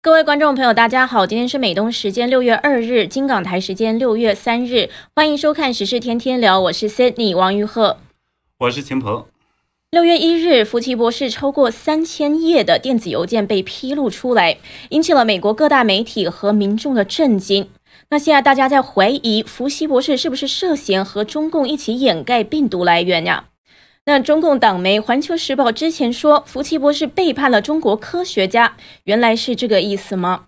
各位观众朋友，大家好，今天是美东时间六月二日，金港台时间六月三日，欢迎收看《时事天天聊》，我是 Sydney 王玉鹤，我是秦鹏。六月一日，福奇博士超过三千页的电子邮件被披露出来，引起了美国各大媒体和民众的震惊。那现在大家在怀疑福奇博士是不是涉嫌和中共一起掩盖病毒来源呀？那中共党媒《环球时报》之前说福奇博士背叛了中国科学家，原来是这个意思吗？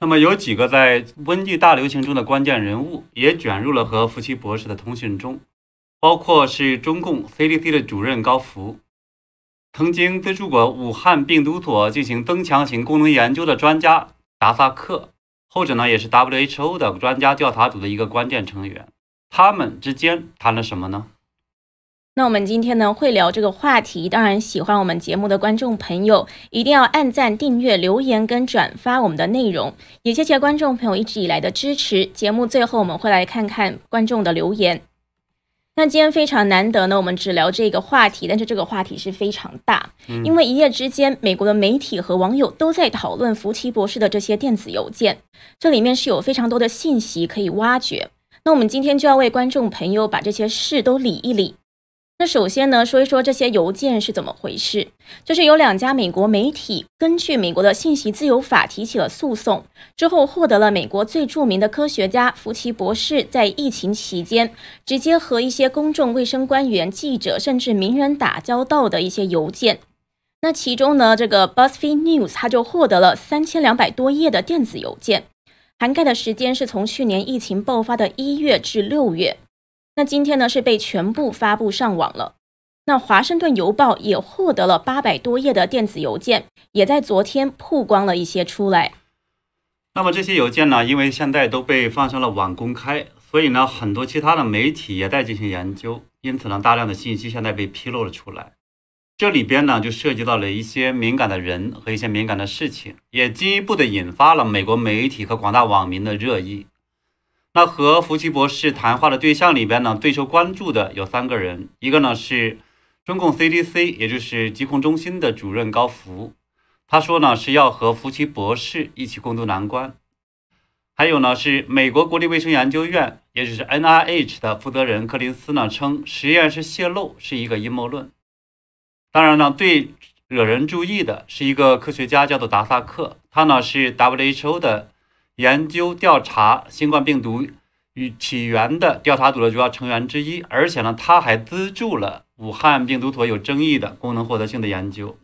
那么有几个在瘟疫大流行中的关键人物也卷入了和福奇博士的通讯中，包括是中共 CDC 的主任高福，曾经资助过武汉病毒所进行增强型功能研究的专家达萨克，后者呢也是 WHO 的专家调查组的一个关键成员。他们之间谈了什么呢？那我们今天呢会聊这个话题，当然喜欢我们节目的观众朋友一定要按赞、订阅、留言跟转发我们的内容，也谢谢观众朋友一直以来的支持。节目最后我们会来看看观众的留言。那今天非常难得呢，我们只聊这个话题，但是这个话题是非常大，因为一夜之间，美国的媒体和网友都在讨论福奇博士的这些电子邮件，这里面是有非常多的信息可以挖掘。那我们今天就要为观众朋友把这些事都理一理。那首先呢，说一说这些邮件是怎么回事。就是有两家美国媒体根据美国的信息自由法提起了诉讼，之后获得了美国最著名的科学家福奇博士在疫情期间直接和一些公众卫生官员、记者甚至名人打交道的一些邮件。那其中呢，这个 BuzzFeed News 它就获得了三千两百多页的电子邮件，涵盖的时间是从去年疫情爆发的一月至六月。那今天呢是被全部发布上网了。那华盛顿邮报也获得了八百多页的电子邮件，也在昨天曝光了一些出来。那么这些邮件呢，因为现在都被放上了网公开，所以呢很多其他的媒体也在进行研究，因此呢大量的信息现在被披露了出来。这里边呢就涉及到了一些敏感的人和一些敏感的事情，也进一步的引发了美国媒体和广大网民的热议。那和福奇博士谈话的对象里边呢，最受关注的有三个人，一个呢是中共 CDC，也就是疾控中心的主任高福，他说呢是要和福奇博士一起共度难关。还有呢是美国国立卫生研究院，也就是 NIH 的负责人柯林斯呢称实验室泄露是一个阴谋论。当然呢，最惹人注意的是一个科学家叫做达萨克，他呢是 WHO 的。研究调查新冠病毒与起源的调查组的主要成员之一，而且呢，他还资助了武汉病毒所有争议的功能获得性的研究。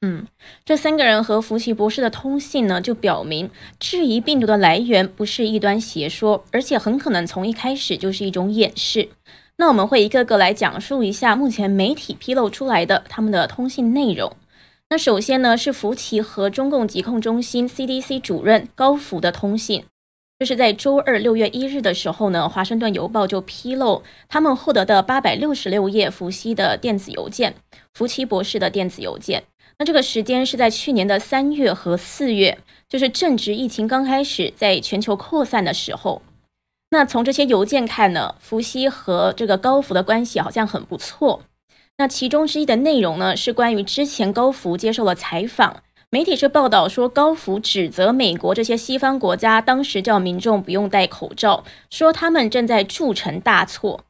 嗯，这三个人和福奇博士的通信呢，就表明质疑病毒的来源不是一端邪说，而且很可能从一开始就是一种掩饰。那我们会一个个来讲述一下目前媒体披露出来的他们的通信内容。那首先呢，是福奇和中共疾控中心 CDC 主任高福的通信，就是在周二六月一日的时候呢，华盛顿邮报就披露他们获得的八百六十六页伏羲的电子邮件，福奇博士的电子邮件。那这个时间是在去年的三月和四月，就是正值疫情刚开始在全球扩散的时候。那从这些邮件看呢，伏羲和这个高福的关系好像很不错。那其中之一的内容呢，是关于之前高福接受了采访，媒体是报道说高福指责美国这些西方国家当时叫民众不用戴口罩，说他们正在铸成大错。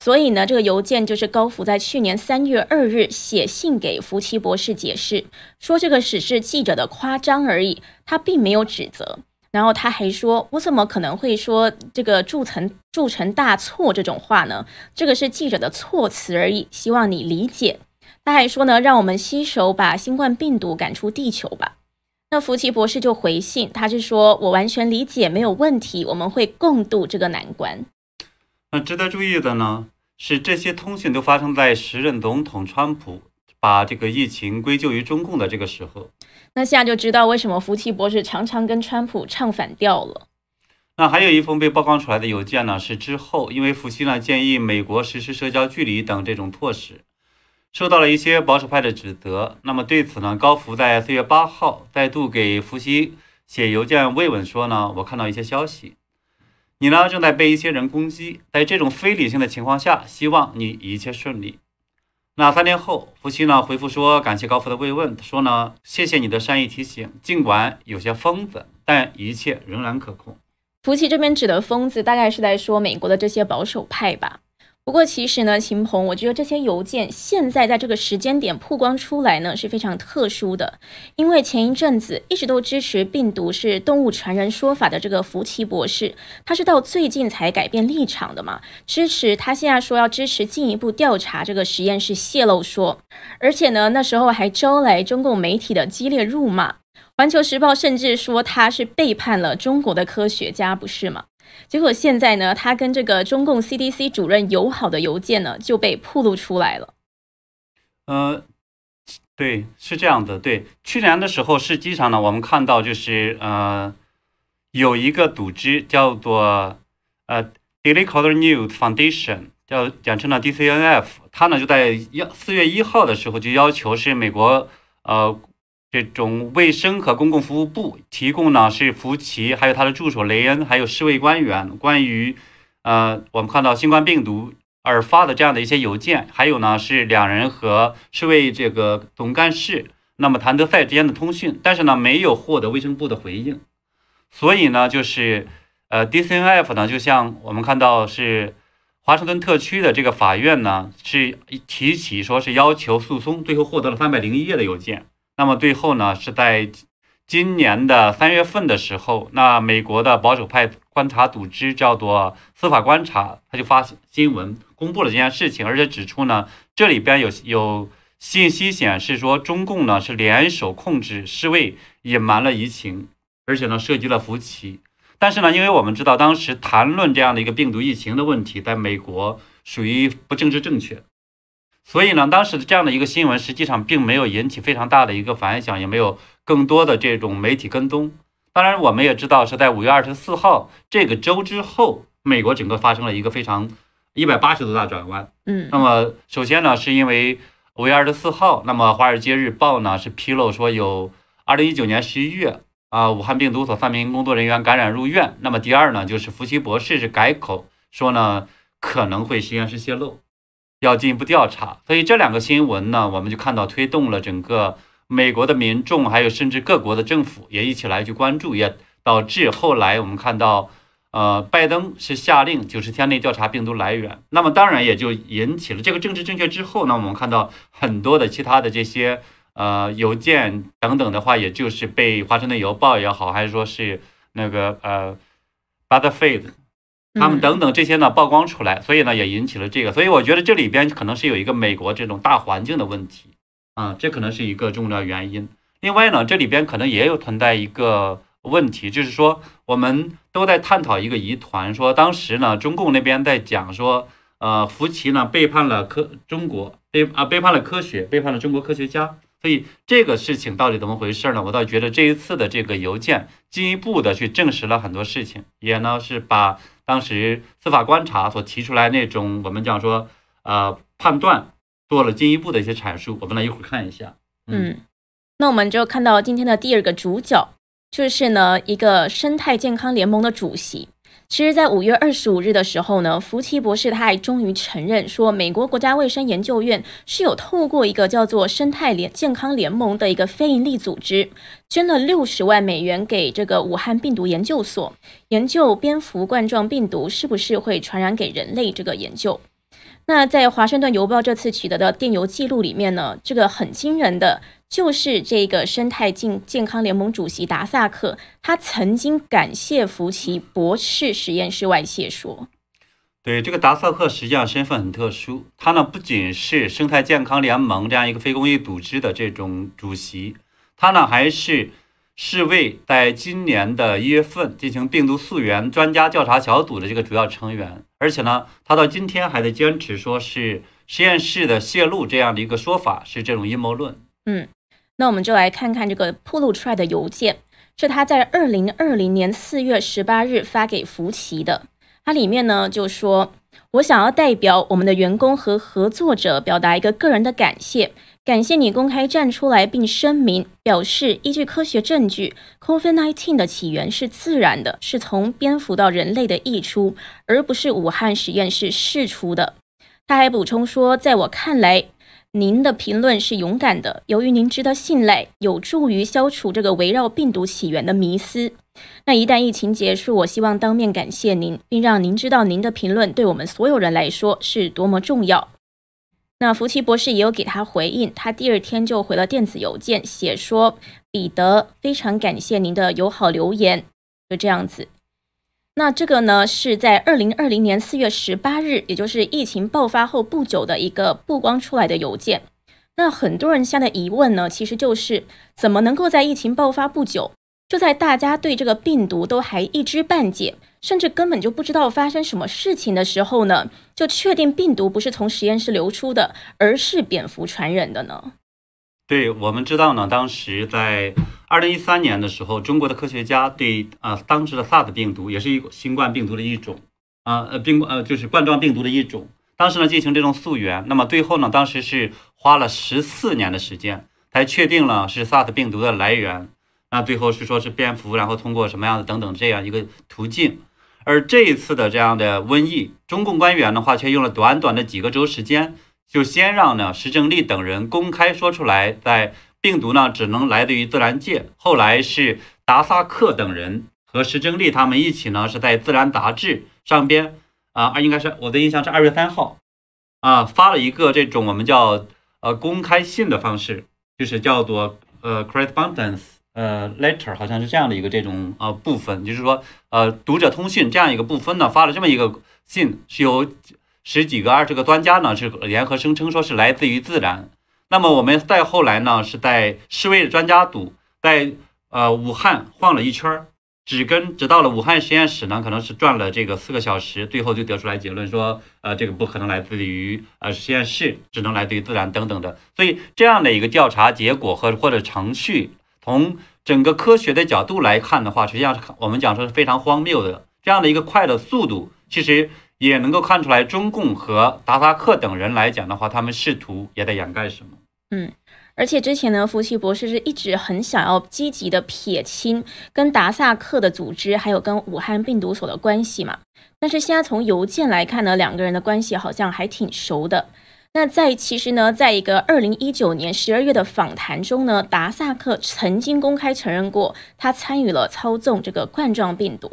所以呢，这个邮件就是高福在去年三月二日写信给福奇博士解释，说这个只是记者的夸张而已，他并没有指责。然后他还说：“我怎么可能会说这个铸成铸成大错这种话呢？这个是记者的措辞而已，希望你理解。”他还说呢：“让我们携手把新冠病毒赶出地球吧。”那福奇博士就回信，他是说：“我完全理解，没有问题，我们会共度这个难关。”那值得注意的呢，是这些通讯都发生在时任总统川普把这个疫情归咎于中共的这个时候。那现在就知道为什么福奇博士常常跟川普唱反调了。那还有一封被曝光出来的邮件呢，是之后因为福奇呢建议美国实施社交距离等这种措施，受到了一些保守派的指责。那么对此呢，高福在四月八号再度给福奇写邮件慰问说呢，我看到一些消息，你呢正在被一些人攻击，在这种非理性的情况下，希望你一切顺利。那三天后，福奇呢回复说感谢高福的慰问，说呢谢谢你的善意提醒，尽管有些疯子，但一切仍然可控。福奇这边指的疯子，大概是在说美国的这些保守派吧。不过其实呢，秦鹏，我觉得这些邮件现在在这个时间点曝光出来呢，是非常特殊的。因为前一阵子一直都支持病毒是动物传人说法的这个福奇博士，他是到最近才改变立场的嘛，支持他现在说要支持进一步调查这个实验室泄露说，而且呢，那时候还招来中共媒体的激烈辱骂，环球时报甚至说他是背叛了中国的科学家，不是吗？结果现在呢，他跟这个中共 CDC 主任友好的邮件呢就被曝露出来了。呃，对，是这样的。对，去年的时候，实际上呢，我们看到就是呃，有一个组织叫做呃 Daily Caller News Foundation，叫简称呢 DCNF，它呢就在要四月一号的时候就要求是美国呃。这种卫生和公共服务部提供呢是福奇还有他的助手雷恩还有世卫官员关于呃我们看到新冠病毒而发的这样的一些邮件，还有呢是两人和世卫这个总干事那么谭德赛之间的通讯，但是呢没有获得卫生部的回应，所以呢就是呃 DCNF 呢就像我们看到是华盛顿特区的这个法院呢是提起说是要求诉讼，最后获得了三百零一页的邮件。那么最后呢，是在今年的三月份的时候，那美国的保守派观察组织叫做司法观察，他就发新闻公布了这件事情，而且指出呢，这里边有有信息显示说，中共呢是联手控制世卫，隐瞒了疫情，而且呢涉及了福奇。但是呢，因为我们知道当时谈论这样的一个病毒疫情的问题，在美国属于不政治正确。所以呢，当时的这样的一个新闻，实际上并没有引起非常大的一个反响，也没有更多的这种媒体跟踪。当然，我们也知道是在五月二十四号这个周之后，美国整个发生了一个非常一百八十度大转弯。嗯，那么首先呢，是因为五月二十四号，那么《华尔街日报》呢是披露说有二零一九年十一月啊，武汉病毒所三名工作人员感染入院。那么第二呢，就是福奇博士是改口说呢，可能会实验室泄露。要进一步调查，所以这两个新闻呢，我们就看到推动了整个美国的民众，还有甚至各国的政府也一起来去关注，也导致后来我们看到，呃，拜登是下令九十天内调查病毒来源。那么当然也就引起了这个政治正确之后呢，我们看到很多的其他的这些呃邮件等等的话，也就是被华盛顿邮报也好，还是说是那个呃 b u t t e r f e d 他们等等这些呢曝光出来，所以呢也引起了这个，所以我觉得这里边可能是有一个美国这种大环境的问题啊，这可能是一个重要原因。另外呢，这里边可能也有存在一个问题，就是说我们都在探讨一个疑团，说当时呢中共那边在讲说，呃，福奇呢背叛了科中国，背啊背叛了科学，背叛了中国科学家。所以这个事情到底怎么回事呢？我倒觉得这一次的这个邮件进一步的去证实了很多事情，也呢是把当时司法观察所提出来那种我们讲说呃判断做了进一步的一些阐述。我们来一会儿看一下。嗯，那我们就看到今天的第二个主角，就是呢一个生态健康联盟的主席。其实，在五月二十五日的时候呢，福奇博士他还终于承认说，美国国家卫生研究院是有透过一个叫做生态联健康联盟的一个非营利组织，捐了六十万美元给这个武汉病毒研究所，研究蝙蝠冠状病毒是不是会传染给人类这个研究。那在华盛顿邮报这次取得的电邮记录里面呢，这个很惊人的。就是这个生态健健康联盟主席达萨克，他曾经感谢福奇博士实验室外泄说。对这个达萨克实际上身份很特殊，他呢不仅是生态健康联盟这样一个非公益组织的这种主席，他呢还是世卫在今年的一月份进行病毒溯源专家调查小组的这个主要成员，而且呢，他到今天还在坚持说是实验室的泄露这样的一个说法是这种阴谋论。嗯。那我们就来看看这个铺露出来的邮件，是他在二零二零年四月十八日发给福奇的。它里面呢就说：“我想要代表我们的员工和合作者表达一个个人的感谢，感谢你公开站出来并声明，表示依据科学证据，COVID-19 的起源是自然的，是从蝙蝠到人类的溢出，而不是武汉实验室释出的。”他还补充说：“在我看来。”您的评论是勇敢的，由于您值得信赖，有助于消除这个围绕病毒起源的迷思。那一旦疫情结束，我希望当面感谢您，并让您知道您的评论对我们所有人来说是多么重要。那福奇博士也有给他回应，他第二天就回了电子邮件，写说：“彼得，非常感谢您的友好留言。”就这样子。那这个呢，是在二零二零年四月十八日，也就是疫情爆发后不久的一个曝光出来的邮件。那很多人现在的疑问呢，其实就是怎么能够在疫情爆发不久，就在大家对这个病毒都还一知半解？甚至根本就不知道发生什么事情的时候呢，就确定病毒不是从实验室流出的，而是蝙蝠传染的呢？对，我们知道呢，当时在二零一三年的时候，中国的科学家对啊当时的 SARS 病毒，也是一个新冠病毒的一种啊呃病呃就是冠状病毒的一种，当时呢进行这种溯源，那么最后呢，当时是花了十四年的时间才确定了是 SARS 病毒的来源，那最后是说是蝙蝠，然后通过什么样的等等这样一个途径。而这一次的这样的瘟疫，中共官员的话却用了短短的几个周时间，就先让呢石正丽等人公开说出来，在病毒呢只能来自于自然界。后来是达萨克等人和石正丽他们一起呢是在《自然》杂志上边啊，应该是我的印象是二月三号啊发了一个这种我们叫呃公开信的方式，就是叫做呃 correspondence。呃，letter 好像是这样的一个这种呃部分，就是说呃读者通讯这样一个部分呢，发了这么一个信，是由十几个、二十个专家呢是联合声称说是来自于自然。那么我们再后来呢，是在世卫专家组在呃武汉晃了一圈儿，只跟只到了武汉实验室呢，可能是转了这个四个小时，最后就得出来结论说，呃这个不可能来自于呃实验室，只能来自于自然等等的。所以这样的一个调查结果和或者程序。从整个科学的角度来看的话，实际上是我们讲说是非常荒谬的。这样的一个快的速度，其实也能够看出来，中共和达萨克等人来讲的话，他们试图也在掩盖什么。嗯，而且之前呢，福奇博士是一直很想要积极的撇清跟达萨克的组织还有跟武汉病毒所的关系嘛。但是现在从邮件来看呢，两个人的关系好像还挺熟的。那在其实呢，在一个二零一九年十二月的访谈中呢，达萨克曾经公开承认过他参与了操纵这个冠状病毒。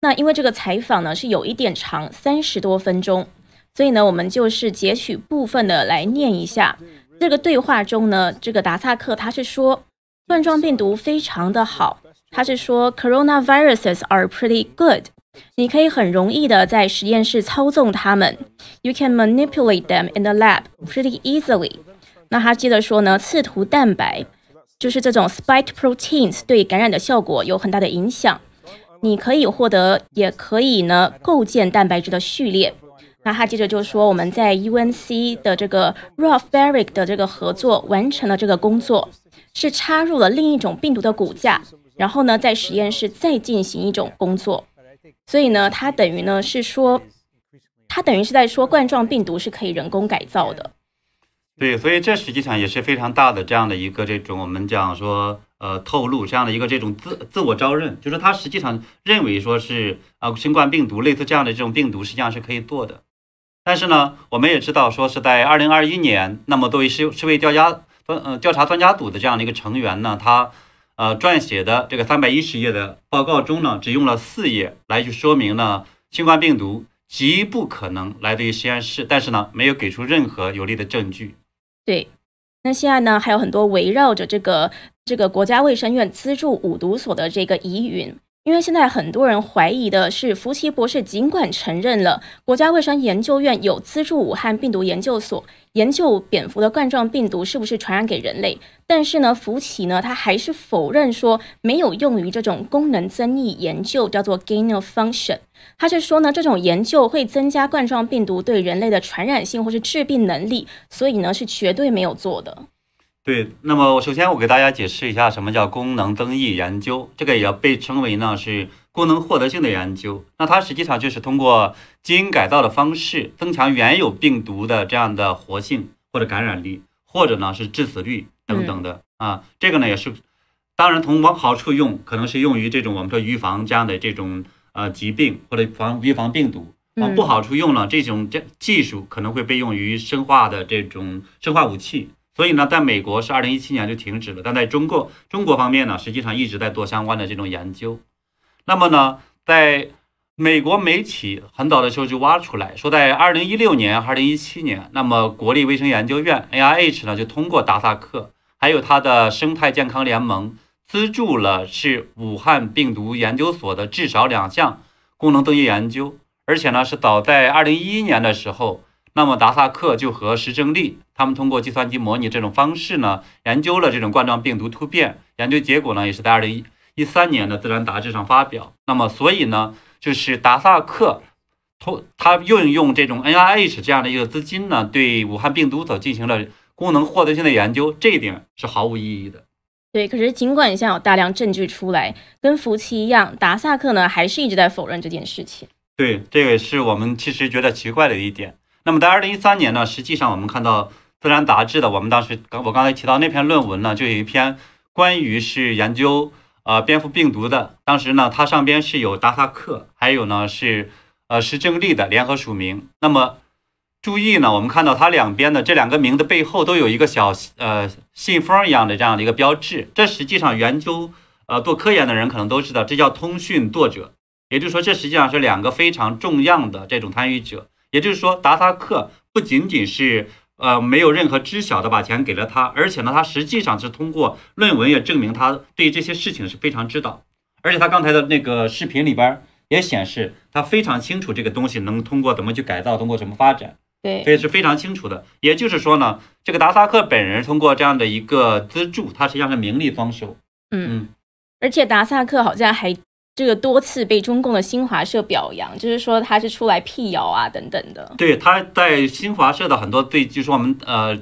那因为这个采访呢是有一点长，三十多分钟，所以呢，我们就是截取部分的来念一下。这个对话中呢，这个达萨克他是说冠状病毒非常的好，他是说 coronaviruses are pretty good。你可以很容易的在实验室操纵它们，You can manipulate them in the lab pretty easily。那他接着说呢，刺突蛋白就是这种 spike proteins 对感染的效果有很大的影响。你可以获得，也可以呢构建蛋白质的序列。那他接着就说，我们在 UNC 的这个 Ralph Baric 的这个合作完成了这个工作，是插入了另一种病毒的骨架，然后呢在实验室再进行一种工作。所以呢，它等于呢是说，它等于是在说冠状病毒是可以人工改造的。对，所以这实际上也是非常大的这样的一个这种我们讲说呃透露这样的一个这种自自我招认，就是他实际上认为说是啊新冠病毒类似这样的这种病毒实际上是可以做的。但是呢，我们也知道说是在二零二一年，那么作为世世卫调查专呃调查专家组的这样的一个成员呢，他。呃，撰写的这个三百一十页的报告中呢，只用了四页来去说明呢，新冠病毒极不可能来自于实验室，但是呢，没有给出任何有力的证据。对，那现在呢，还有很多围绕着这个这个国家卫生院资助五毒所的这个疑云。因为现在很多人怀疑的是，福奇博士尽管承认了国家卫生研究院有资助武汉病毒研究所研究蝙蝠的冠状病毒是不是传染给人类，但是呢，福奇呢，他还是否认说没有用于这种功能增益研究，叫做 gain of function。他是说呢，这种研究会增加冠状病毒对人类的传染性或是致病能力，所以呢，是绝对没有做的。对，那么首先我给大家解释一下什么叫功能增益研究，这个也要被称为呢是功能获得性的研究。那它实际上就是通过基因改造的方式增强原有病毒的这样的活性或者感染力，或者呢是致死率等等的啊。这个呢也是，当然从往好处用，可能是用于这种我们说预防这样的这种呃疾病或者防预防病毒；往不好处用呢，这种这技术可能会被用于生化的这种生化武器。所以呢，在美国是二零一七年就停止了，但在中国中国方面呢，实际上一直在做相关的这种研究。那么呢，在美国媒体很早的时候就挖出来说，在二零一六年、二零一七年，那么国立卫生研究院 （NIH） 呢就通过达萨克还有它的生态健康联盟资助了是武汉病毒研究所的至少两项功能登记研究，而且呢是早在二零一一年的时候。那么达萨克就和石正丽他们通过计算机模拟这种方式呢，研究了这种冠状病毒突变，研究结果呢也是在二零一三年的《自然》杂志上发表。那么所以呢，就是达萨克，通他运用这种 NIH 这样的一个资金呢，对武汉病毒所进行了功能获得性的研究，这一点是毫无意义的。对，可是尽管现在有大量证据出来，跟福奇一样，达萨克呢还是一直在否认这件事情。对，这个是我们其实觉得奇怪的一点。那么在二零一三年呢，实际上我们看到《自然》杂志的，我们当时刚我刚才提到那篇论文呢，就有一篇关于是研究呃蝙蝠病毒的。当时呢，它上边是有达萨克，还有呢是呃石正丽的联合署名。那么注意呢，我们看到它两边的这两个名的背后都有一个小呃信封一样的这样的一个标志。这实际上研究呃做科研的人可能都知道，这叫通讯作者，也就是说这实际上是两个非常重要的这种参与者。也就是说，达萨克不仅仅是呃没有任何知晓的把钱给了他，而且呢，他实际上是通过论文也证明他对这些事情是非常知道。而且他刚才的那个视频里边也显示，他非常清楚这个东西能通过怎么去改造，通过怎么发展，对，所以是非常清楚的。也就是说呢，这个达萨克本人通过这样的一个资助，他实际上是名利双收。嗯，而且达萨克好像还。这个多次被中共的新华社表扬，就是说他是出来辟谣啊等等的。对，他在新华社的很多对，就是我们呃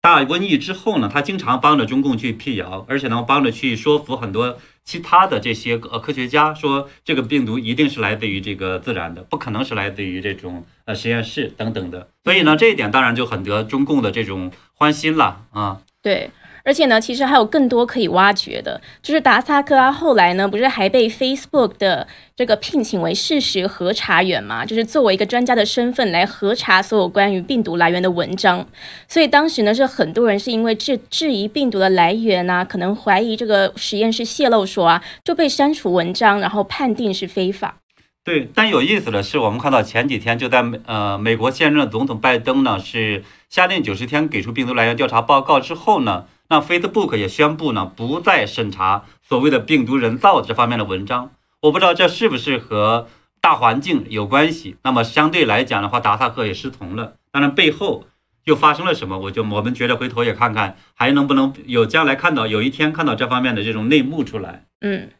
大瘟疫之后呢，他经常帮着中共去辟谣，而且呢帮着去说服很多其他的这些呃科学家，说这个病毒一定是来自于这个自然的，不可能是来自于这种呃实验室等等的。所以呢，这一点当然就很得中共的这种欢心了啊。对。而且呢，其实还有更多可以挖掘的，就是达萨克啊，后来呢，不是还被 Facebook 的这个聘请为事实核查员嘛？就是作为一个专家的身份来核查所有关于病毒来源的文章。所以当时呢，是很多人是因为质质疑病毒的来源啊，可能怀疑这个实验室泄露说啊，就被删除文章，然后判定是非法。对，但有意思的是，我们看到前几天就在呃美国现任总统拜登呢，是下令九十天给出病毒来源调查报告之后呢。那 Facebook 也宣布呢，不再审查所谓的病毒人造这方面的文章。我不知道这是不是和大环境有关系。那么相对来讲的话，达萨克也失从了。当然背后又发生了什么，我就我们觉得回头也看看，还能不能有将来看到有一天看到这方面的这种内幕出来。嗯，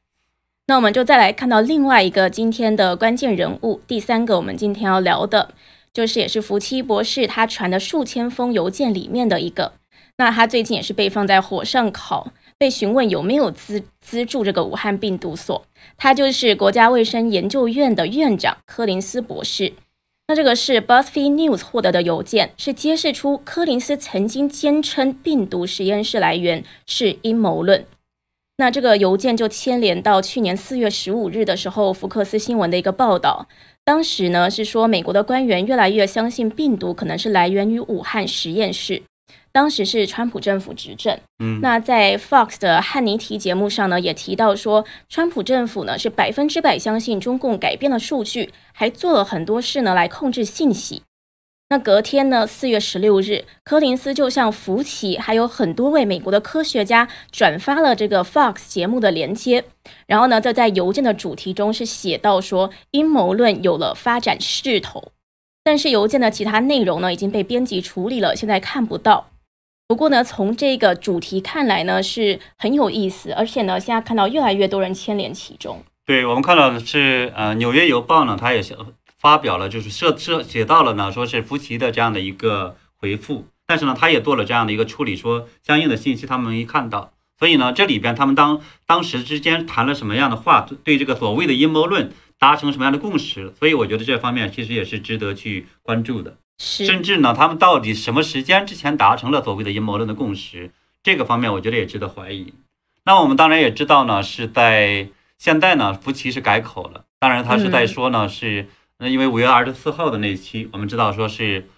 那我们就再来看到另外一个今天的关键人物，第三个我们今天要聊的，就是也是福奇博士他传的数千封邮件里面的一个。那他最近也是被放在火上烤，被询问有没有资资助这个武汉病毒所。他就是国家卫生研究院的院长柯林斯博士。那这个是 BuzzFeed News 获得的邮件，是揭示出柯林斯曾经坚称病毒实验室来源是阴谋论。那这个邮件就牵连到去年四月十五日的时候，福克斯新闻的一个报道。当时呢是说，美国的官员越来越相信病毒可能是来源于武汉实验室。当时是川普政府执政，嗯，那在 Fox 的汉尼提节目上呢，也提到说，川普政府呢是百分之百相信中共改变了数据，还做了很多事呢来控制信息。那隔天呢，四月十六日，柯林斯就向福奇还有很多位美国的科学家转发了这个 Fox 节目的连接，然后呢，再在邮件的主题中是写到说，阴谋论有了发展势头，但是邮件的其他内容呢已经被编辑处理了，现在看不到。不过呢，从这个主题看来呢，是很有意思，而且呢，现在看到越来越多人牵连其中。对我们看到的是，呃，《纽约邮报》呢，它也是发表了，就是设设写到了呢，说是福奇的这样的一个回复，但是呢，他也做了这样的一个处理，说相应的信息他们没看到，所以呢，这里边他们当当时之间谈了什么样的话，对这个所谓的阴谋论达成什么样的共识，所以我觉得这方面其实也是值得去关注的。甚至呢，他们到底什么时间之前达成了所谓的阴谋论的共识？这个方面，我觉得也值得怀疑。那我们当然也知道呢，是在现在呢，福奇是改口了。当然，他是在说呢，是那因为五月二十四号的那一期，我们知道说是，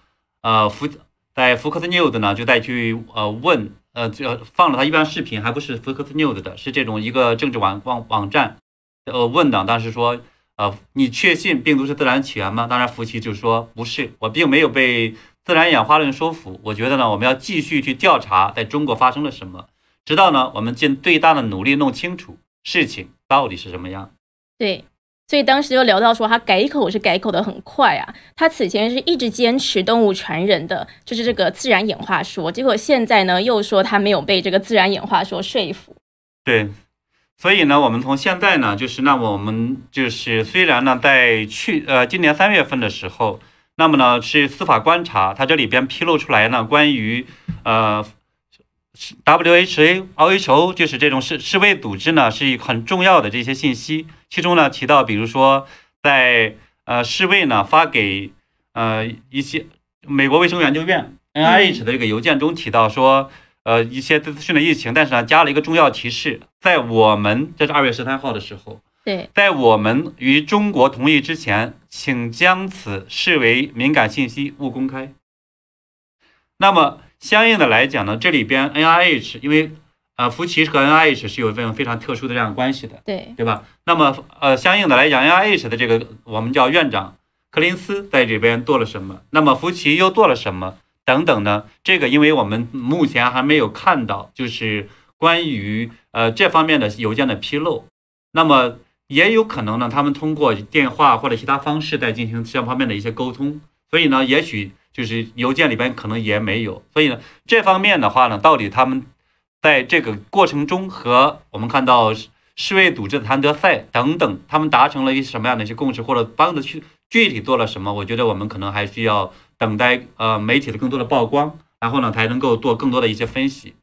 呃，福在福克斯 News 呢就在去呃问，呃，就放了他一段视频，还不是福克斯 News 的，是这种一个政治网网网站，呃问的，当时说，呃，你确信病毒是自然起源吗？当然，福奇就说不是，我并没有被自然演化论说服，我觉得呢，我们要继续去调查在中国发生了什么，直到呢我们尽最大的努力弄清楚事情到底是什么样。对。所以当时就聊到说，他改口是改口的很快啊。他此前是一直坚持动物传人的，就是这个自然演化说，结果现在呢又说他没有被这个自然演化说说服。对，所以呢，我们从现在呢，就是那么我们就是虽然呢，在去呃今年三月份的时候，那么呢是司法观察，它这里边披露出来呢关于呃。W H A O H O 就是这种世世卫组织呢，是一很重要的这些信息。其中呢提到，比如说在呃世卫呢发给呃一些美国卫生研究院 N I H 的这个邮件中提到说，呃一些资讯的疫情，但是呢加了一个重要提示，在我们这是二月十三号的时候，对，在我们与中国同意之前，请将此视为敏感信息，勿公开。那么。相应的来讲呢，这里边 N I H 因为呃福奇和 N I H 是有一份非常特殊的这样关系的，对对吧？那么呃相应的来讲，N I H 的这个我们叫院长柯林斯在这边做了什么？那么福奇又做了什么？等等呢？这个因为我们目前还没有看到，就是关于呃这方面的邮件的披露，那么也有可能呢，他们通过电话或者其他方式在进行这方面的一些沟通，所以呢，也许。就是邮件里边可能也没有，所以呢，这方面的话呢，到底他们在这个过程中和我们看到世卫组织的谭德赛等等，他们达成了一些什么样的一些共识，或者帮着去具体做了什么？我觉得我们可能还需要等待呃媒体的更多的曝光，然后呢才能够做更多的一些分析。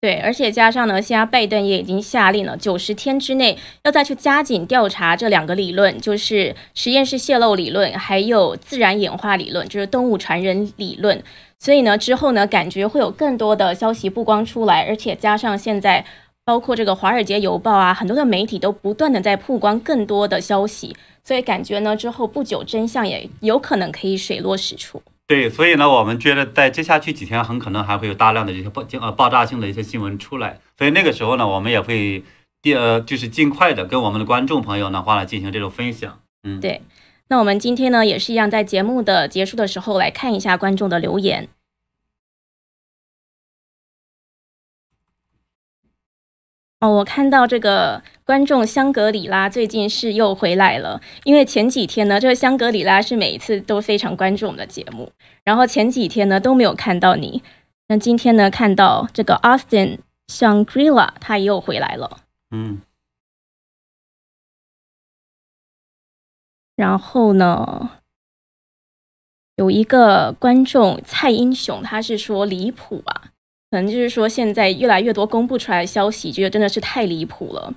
对，而且加上呢，现在拜登也已经下令了，九十天之内要再去加紧调查这两个理论，就是实验室泄露理论，还有自然演化理论，就是动物传人理论。所以呢，之后呢，感觉会有更多的消息曝光出来，而且加上现在包括这个《华尔街邮报》啊，很多的媒体都不断的在曝光更多的消息，所以感觉呢，之后不久真相也有可能可以水落石出。对，所以呢，我们觉得在接下去几天，很可能还会有大量的这些爆呃爆炸性的一些新闻出来。所以那个时候呢，我们也会第呃就是尽快的跟我们的观众朋友呢话来进行这种分享。嗯，对。那我们今天呢也是一样，在节目的结束的时候来看一下观众的留言。哦，我看到这个观众香格里拉最近是又回来了，因为前几天呢，这个香格里拉是每一次都非常关注我们的节目，然后前几天呢都没有看到你，那今天呢看到这个 Austin Shangri-La 他又回来了，嗯，然后呢有一个观众蔡英雄，他是说离谱啊。可能就是说，现在越来越多公布出来的消息，觉得真的是太离谱了。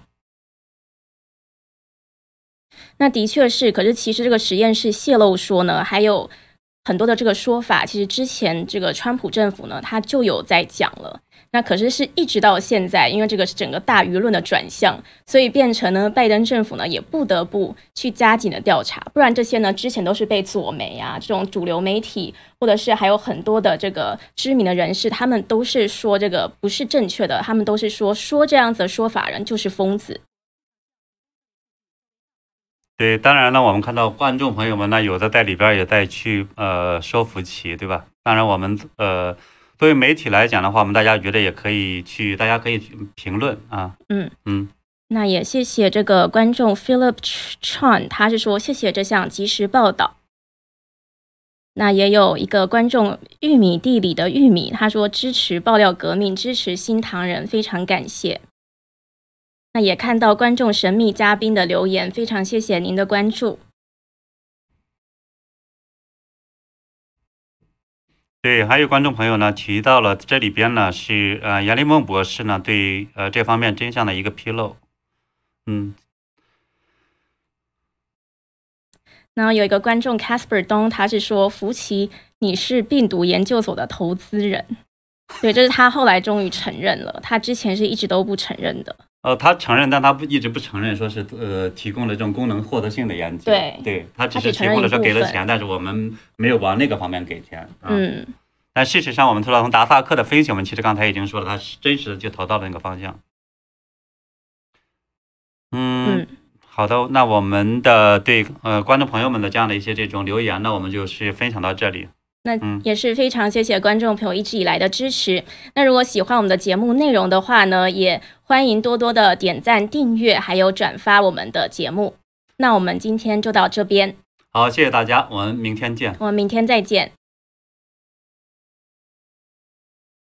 那的确是，可是其实这个实验室泄露说呢，还有很多的这个说法，其实之前这个川普政府呢，他就有在讲了。那可是是一直到现在，因为这个是整个大舆论的转向，所以变成呢，拜登政府呢也不得不去加紧的调查，不然这些呢之前都是被左媒啊这种主流媒体，或者是还有很多的这个知名的人士，他们都是说这个不是正确的，他们都是说说这样子的说法人就是疯子。对，当然了，我们看到观众朋友们呢，有的在里边也在去呃说服其，对吧？当然我们呃。作为媒体来讲的话，我们大家觉得也可以去，大家可以去评论啊。嗯嗯，那也谢谢这个观众 Philip Chan，他是说谢谢这项及时报道。那也有一个观众玉米地里的玉米，他说支持爆料革命，支持新唐人，非常感谢。那也看到观众神秘嘉宾的留言，非常谢谢您的关注。对，还有观众朋友呢提到了这里边呢是呃杨立梦博士呢对呃这方面真相的一个披露，嗯，然后有一个观众 Casper 东，他是说福奇你是病毒研究所的投资人，对，这是他后来终于承认了，他之前是一直都不承认的。呃，他承认，但他不一直不承认，说是呃提供了这种功能获得性的研究。对对，他只是提供了说给了钱，但是我们没有往那个方面给钱。啊、嗯，但事实上，我们除了从达萨克的分析，我们其实刚才已经说了，他是真实的就投到了那个方向。嗯，嗯好的，那我们的对呃观众朋友们的这样的一些这种留言呢，我们就是分享到这里。那嗯也是非常谢谢观众朋友一直以来的支持。那如果喜欢我们的节目内容的话呢，也欢迎多多的点赞、订阅，还有转发我们的节目。那我们今天就到这边，好，谢谢大家，我们明天见。我们明天再见。